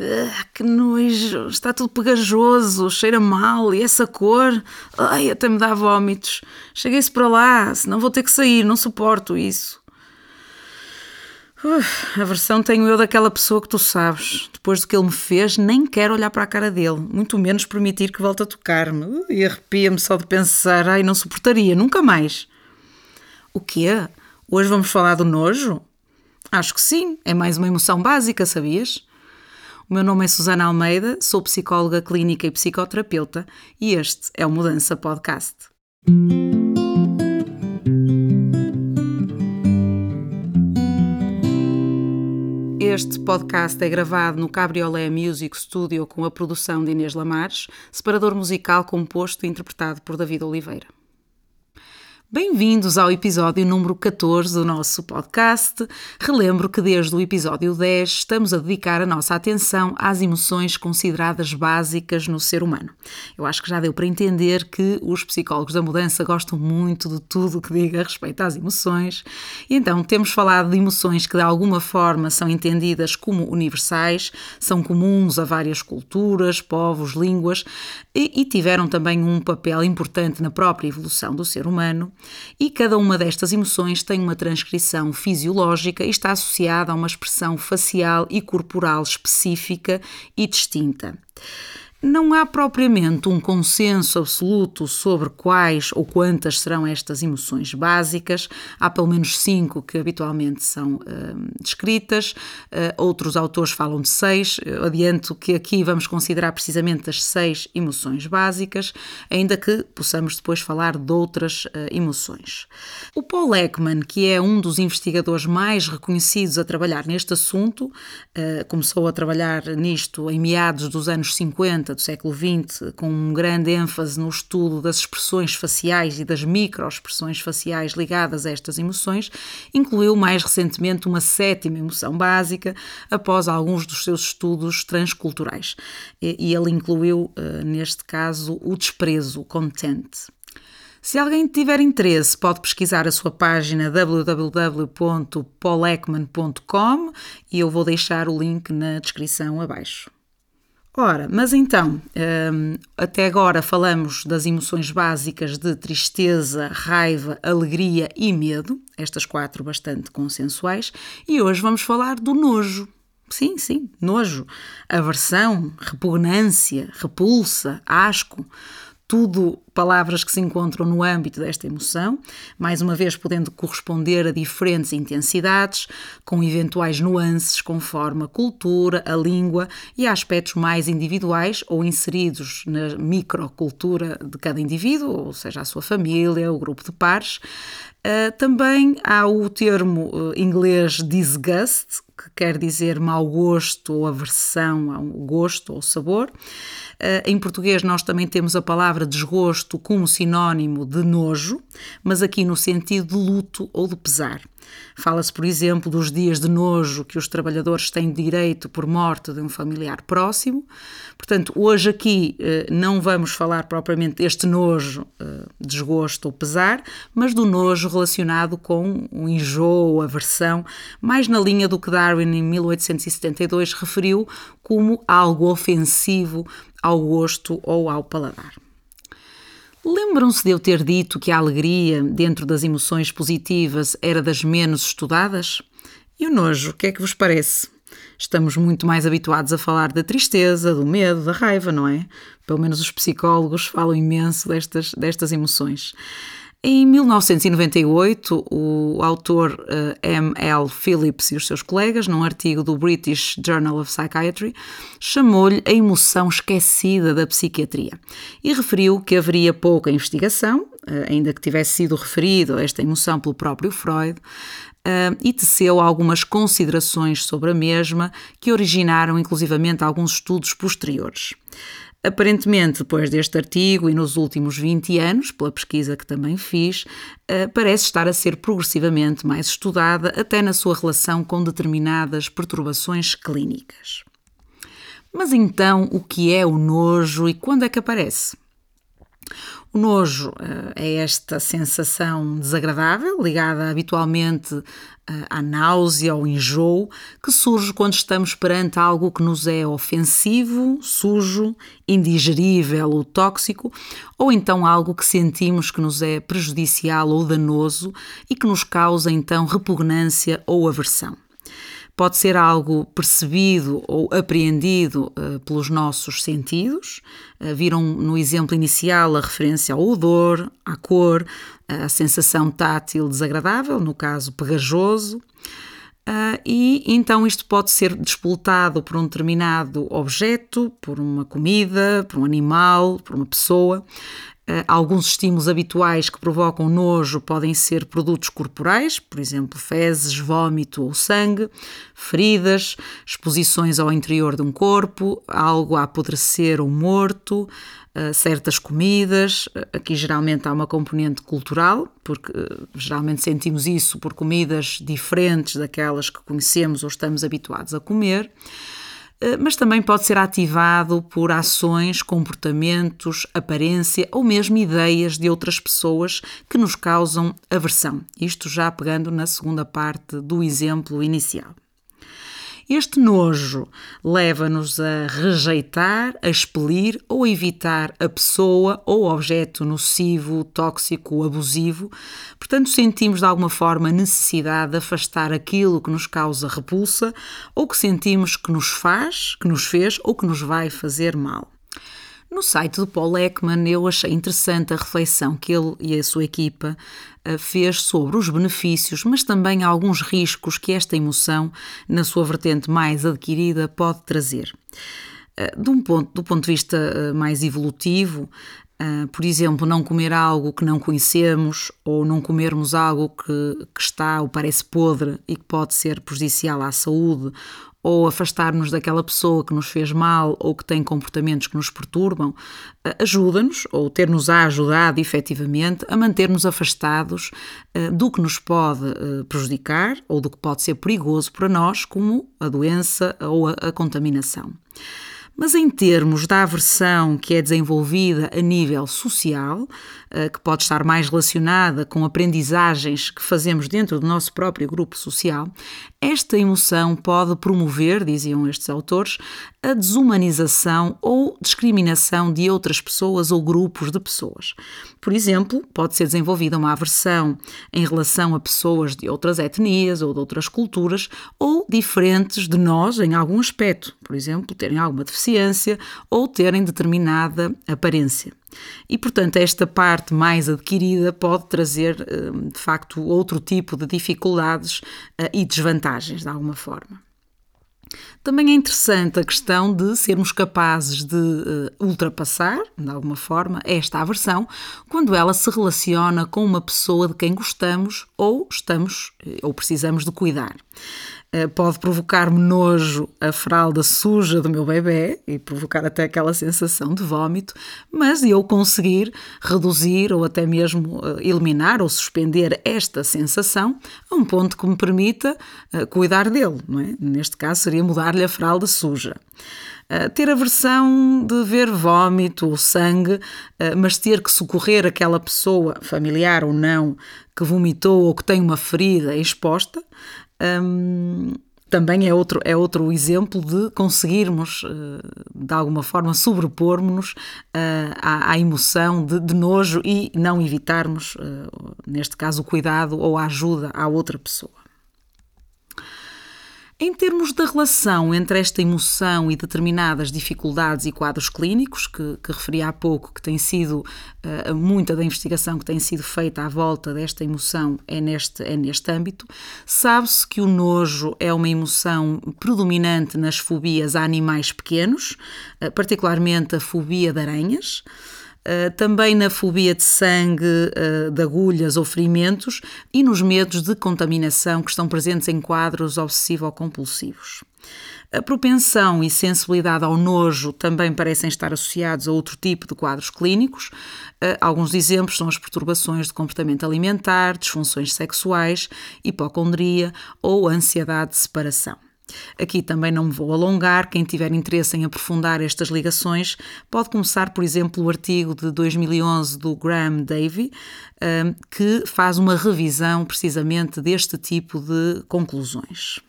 Ah, que nojo, está tudo pegajoso, cheira mal e essa cor, ai, até me dá vômitos. Cheguei-se para lá, senão vou ter que sair, não suporto isso. A versão tenho eu daquela pessoa que tu sabes. Depois do que ele me fez, nem quero olhar para a cara dele, muito menos permitir que volte a tocar-me. E arrepia-me só de pensar, ai, não suportaria, nunca mais. O quê? Hoje vamos falar do nojo? Acho que sim, é mais uma emoção básica, sabias? O meu nome é Susana Almeida, sou psicóloga clínica e psicoterapeuta e este é o Mudança Podcast. Este podcast é gravado no Cabriolé Music Studio com a produção de Inês Lamares, separador musical composto e interpretado por David Oliveira. Bem-vindos ao episódio número 14 do nosso podcast. Relembro que desde o episódio 10 estamos a dedicar a nossa atenção às emoções consideradas básicas no ser humano. Eu acho que já deu para entender que os psicólogos da mudança gostam muito de tudo o que diga respeito às emoções. E então temos falado de emoções que de alguma forma são entendidas como universais, são comuns a várias culturas, povos, línguas e, e tiveram também um papel importante na própria evolução do ser humano e cada uma destas emoções tem uma transcrição fisiológica e está associada a uma expressão facial e corporal específica e distinta. Não há propriamente um consenso absoluto sobre quais ou quantas serão estas emoções básicas. Há pelo menos cinco que habitualmente são uh, descritas. Uh, outros autores falam de seis. Eu adianto que aqui vamos considerar precisamente as seis emoções básicas, ainda que possamos depois falar de outras uh, emoções. O Paul Ekman, que é um dos investigadores mais reconhecidos a trabalhar neste assunto, começou a trabalhar nisto em meados dos anos 50 do século XX, com um grande ênfase no estudo das expressões faciais e das microexpressões faciais ligadas a estas emoções, incluiu mais recentemente uma sétima emoção básica, após alguns dos seus estudos transculturais. E ele incluiu, eh, neste caso, o desprezo, o content. Se alguém tiver interesse, pode pesquisar a sua página www.polekman.com e eu vou deixar o link na descrição abaixo. Ora, mas então, um, até agora falamos das emoções básicas de tristeza, raiva, alegria e medo, estas quatro bastante consensuais, e hoje vamos falar do nojo. Sim, sim, nojo, aversão, repugnância, repulsa, asco tudo palavras que se encontram no âmbito desta emoção, mais uma vez podendo corresponder a diferentes intensidades, com eventuais nuances conforme a cultura, a língua e aspectos mais individuais ou inseridos na microcultura de cada indivíduo, ou seja, a sua família, o grupo de pares. Uh, também há o termo uh, inglês disgust, que quer dizer mau gosto ou aversão ao gosto ou sabor. Uh, em português, nós também temos a palavra desgosto como sinónimo de nojo, mas aqui no sentido de luto ou de pesar. Fala-se, por exemplo, dos dias de nojo que os trabalhadores têm direito por morte de um familiar próximo. Portanto, hoje aqui eh, não vamos falar propriamente deste nojo, eh, desgosto ou pesar, mas do nojo relacionado com o enjoo aversão, mais na linha do que Darwin em 1872 referiu como algo ofensivo ao gosto ou ao paladar. Lembram-se de eu ter dito que a alegria, dentro das emoções positivas, era das menos estudadas? E o nojo, o que é que vos parece? Estamos muito mais habituados a falar da tristeza, do medo, da raiva, não é? Pelo menos os psicólogos falam imenso destas, destas emoções. Em 1998, o autor uh, M. L. Phillips e os seus colegas, num artigo do British Journal of Psychiatry, chamou-lhe a emoção esquecida da psiquiatria e referiu que haveria pouca investigação, uh, ainda que tivesse sido referido esta emoção pelo próprio Freud, Uh, e teceu algumas considerações sobre a mesma que originaram inclusivamente alguns estudos posteriores. Aparentemente, depois deste artigo e nos últimos 20 anos, pela pesquisa que também fiz, eh, parece estar a ser progressivamente mais estudada, até na sua relação com determinadas perturbações clínicas. Mas então, o que é o nojo e quando é que aparece? O nojo é esta sensação desagradável, ligada habitualmente à náusea ou enjoo, que surge quando estamos perante algo que nos é ofensivo, sujo, indigerível ou tóxico, ou então algo que sentimos que nos é prejudicial ou danoso e que nos causa então repugnância ou aversão. Pode ser algo percebido ou apreendido uh, pelos nossos sentidos. Uh, viram no exemplo inicial a referência ao odor, à cor, a sensação tátil desagradável, no caso pegajoso. Uh, e então isto pode ser despoltado por um determinado objeto, por uma comida, por um animal, por uma pessoa. Eh, alguns estímulos habituais que provocam nojo podem ser produtos corporais, por exemplo, fezes, vômito ou sangue, feridas, exposições ao interior de um corpo, algo a apodrecer ou morto, eh, certas comidas. Aqui geralmente há uma componente cultural, porque eh, geralmente sentimos isso por comidas diferentes daquelas que conhecemos ou estamos habituados a comer. Eh, mas também pode ser ativado por ações, comportamentos, aparência ou mesmo ideias de outras pessoas que nos causam aversão. Isto já pegando na segunda parte do exemplo inicial. Este nojo leva-nos a rejeitar, a expelir ou evitar a pessoa ou objeto nocivo, tóxico, abusivo. Portanto, sentimos de alguma forma necessidade de afastar aquilo que nos causa repulsa ou que sentimos que nos faz, que nos fez ou que nos vai fazer mal. No site do Paul Ekman eu achei interessante a reflexão que ele e a sua equipa eh, fez sobre os benefícios, mas também alguns riscos que esta emoção, na sua vertente mais adquirida, pode trazer. Eh, de um ponto, do ponto de vista eh, mais evolutivo, por exemplo, não comer algo que não conhecemos ou não comermos algo que, que está ou parece podre e que pode ser prejudicial à saúde ou afastar-nos daquela pessoa que nos fez mal ou que tem comportamentos que nos perturbam, eh, ajuda-nos, ou ter-nos ajudado efetivamente, a manter-nos afastados eh, do que nos pode eh, prejudicar ou do que pode ser perigoso para nós, como a doença ou a contaminação. Mas em termos da aversão que é desenvolvida a nível social, eh, que pode estar mais relacionada com aprendizagens que fazemos dentro do nosso próprio grupo social, esta emoção pode promover, diziam estes autores, a desumanização ou discriminação de outras pessoas ou grupos de pessoas. Por exemplo, pode ser desenvolvida uma aversão em relação a pessoas de outras etnias ou de outras culturas ou diferentes de nós em algum aspecto, por exemplo, terem alguma deficiência ou terem determinada aparência. E, portanto, esta parte mais adquirida pode trazer, eh, de facto, outro tipo de dificuldades eh, e desvantagens, de alguma forma. Também é interessante a questão de sermos capazes de uh, ultrapassar, de alguma forma, esta aversão quando ela se relaciona com uma pessoa de quem gostamos ou estamos ou precisamos de cuidar. Eh, pode provocar-me nojo a fralda suja do meu bebê e provocar até aquela sensação de vômito, mas eu conseguir reduzir ou até mesmo eh, eliminar ou suspender esta sensação a um ponto que me permita eh, cuidar dele, é? Neste caso seria mudar-lhe a fralda suja. Uh, ter aversão de ver vômito ou sangue, uh, mas ter que socorrer aquela pessoa, familiar ou não, que vomitou ou que tem uma ferida exposta, um, também é outro, é outro exemplo de conseguirmos, eh, de alguma forma, sobrepormos-nos à, à, emoção de, de, nojo e não evitarmos, neste caso, o cuidado ou a ajuda à outra pessoa. Em termos da relação entre esta emoção e determinadas dificuldades e quadros clínicos, que, que referi há pouco, que tem sido uh, muita da investigação que tem sido feita à volta desta emoção é neste, é neste âmbito, sabe-se que o nojo é uma emoção predominante nas fobias a animais pequenos, uh, particularmente a fobia de aranhas. Uh, também na fobia de sangue, uh, de agulhas ou ferimentos e nos medos de contaminação que estão presentes em quadros obsessivo-compulsivos. A propensão e sensibilidade ao nojo também parecem estar associados a outro tipo de quadros clínicos. Uh, alguns exemplos são as perturbações de comportamento alimentar, disfunções sexuais, hipocondria ou ansiedade de separação. Aqui também não me vou alongar, quem tiver interesse em aprofundar estas ligações pode começar, por exemplo, o artigo de 2011 do Graham Davy, hum, que faz uma revisão precisamente deste tipo de conclusões.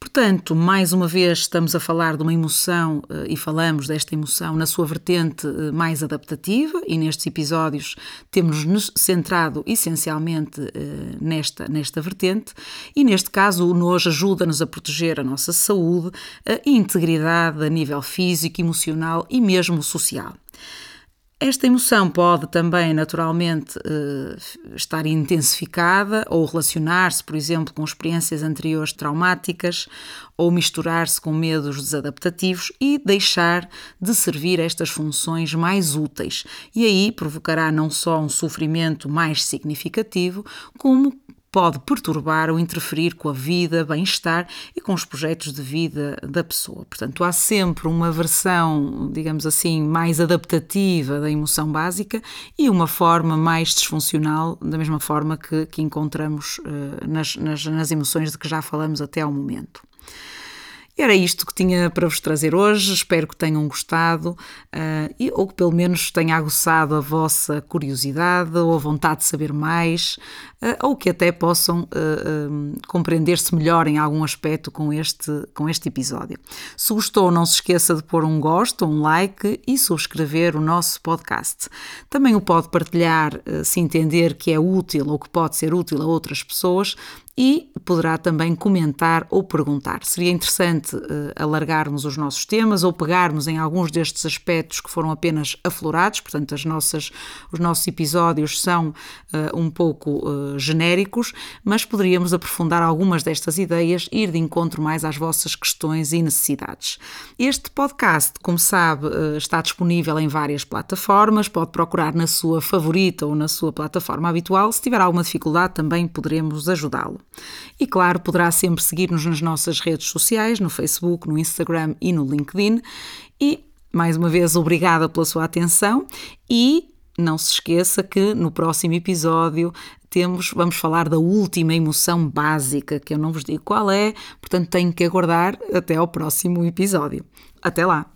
Portanto, mais uma vez estamos a falar de uma emoção eh, e falamos desta emoção na sua vertente eh, mais adaptativa e nestes episódios temos-nos centrado essencialmente eh, nesta, nesta vertente e neste caso o nojo ajuda-nos a proteger a nossa saúde, a integridade a nível físico, emocional e mesmo social. Esta emoção pode também, naturalmente, eh, estar intensificada ou relacionar-se, por exemplo, com experiências anteriores traumáticas ou misturar-se com medos desadaptativos e deixar de servir estas funções mais úteis. E aí provocará não só um sofrimento mais significativo, como pode perturbar ou interferir com a vida, bem-estar e com os projetos de vida da pessoa. Portanto, há sempre uma versão, digamos assim, mais adaptativa da emoção básica e uma forma mais disfuncional, da mesma forma que, que encontramos uh, nas, nas, nas emoções de que já falamos até ao momento. Era isto que tinha para vos trazer hoje. Espero que tenham gostado uh, e, ou que pelo menos tenha aguçado a vossa curiosidade ou a vontade de saber mais, uh, ou que até possam uh, compreender-se melhor em algum aspecto com este, com este episódio. Se gostou, não se esqueça de pôr um gosto, um like e subscrever o nosso podcast. Também o pode partilhar se entender que é útil ou que pode ser útil a outras pessoas e poderá também comentar ou perguntar. Seria interessante uh, alargarmos os nossos temas ou pegarmos em alguns destes aspectos que foram apenas aflorados, portanto, as nossas, os nossos episódios são uh, um pouco uh, genéricos, mas poderíamos aprofundar algumas destas ideias e ir de encontro mais às vossas questões e necessidades. Este podcast, como sabe, está disponível em várias plataformas, pode procurar na sua favorita ou na sua plataforma habitual. Se tiver alguma dificuldade, também poderemos ajudá-lo. E claro, poderá sempre seguir-nos nas nossas redes sociais, no Facebook, no Instagram e no LinkedIn. E mais uma vez, obrigada pela sua atenção e não se esqueça que no próximo episódio temos, vamos falar da última emoção básica, que eu não vos digo qual é, portanto tenho que aguardar até ao próximo episódio. Até lá!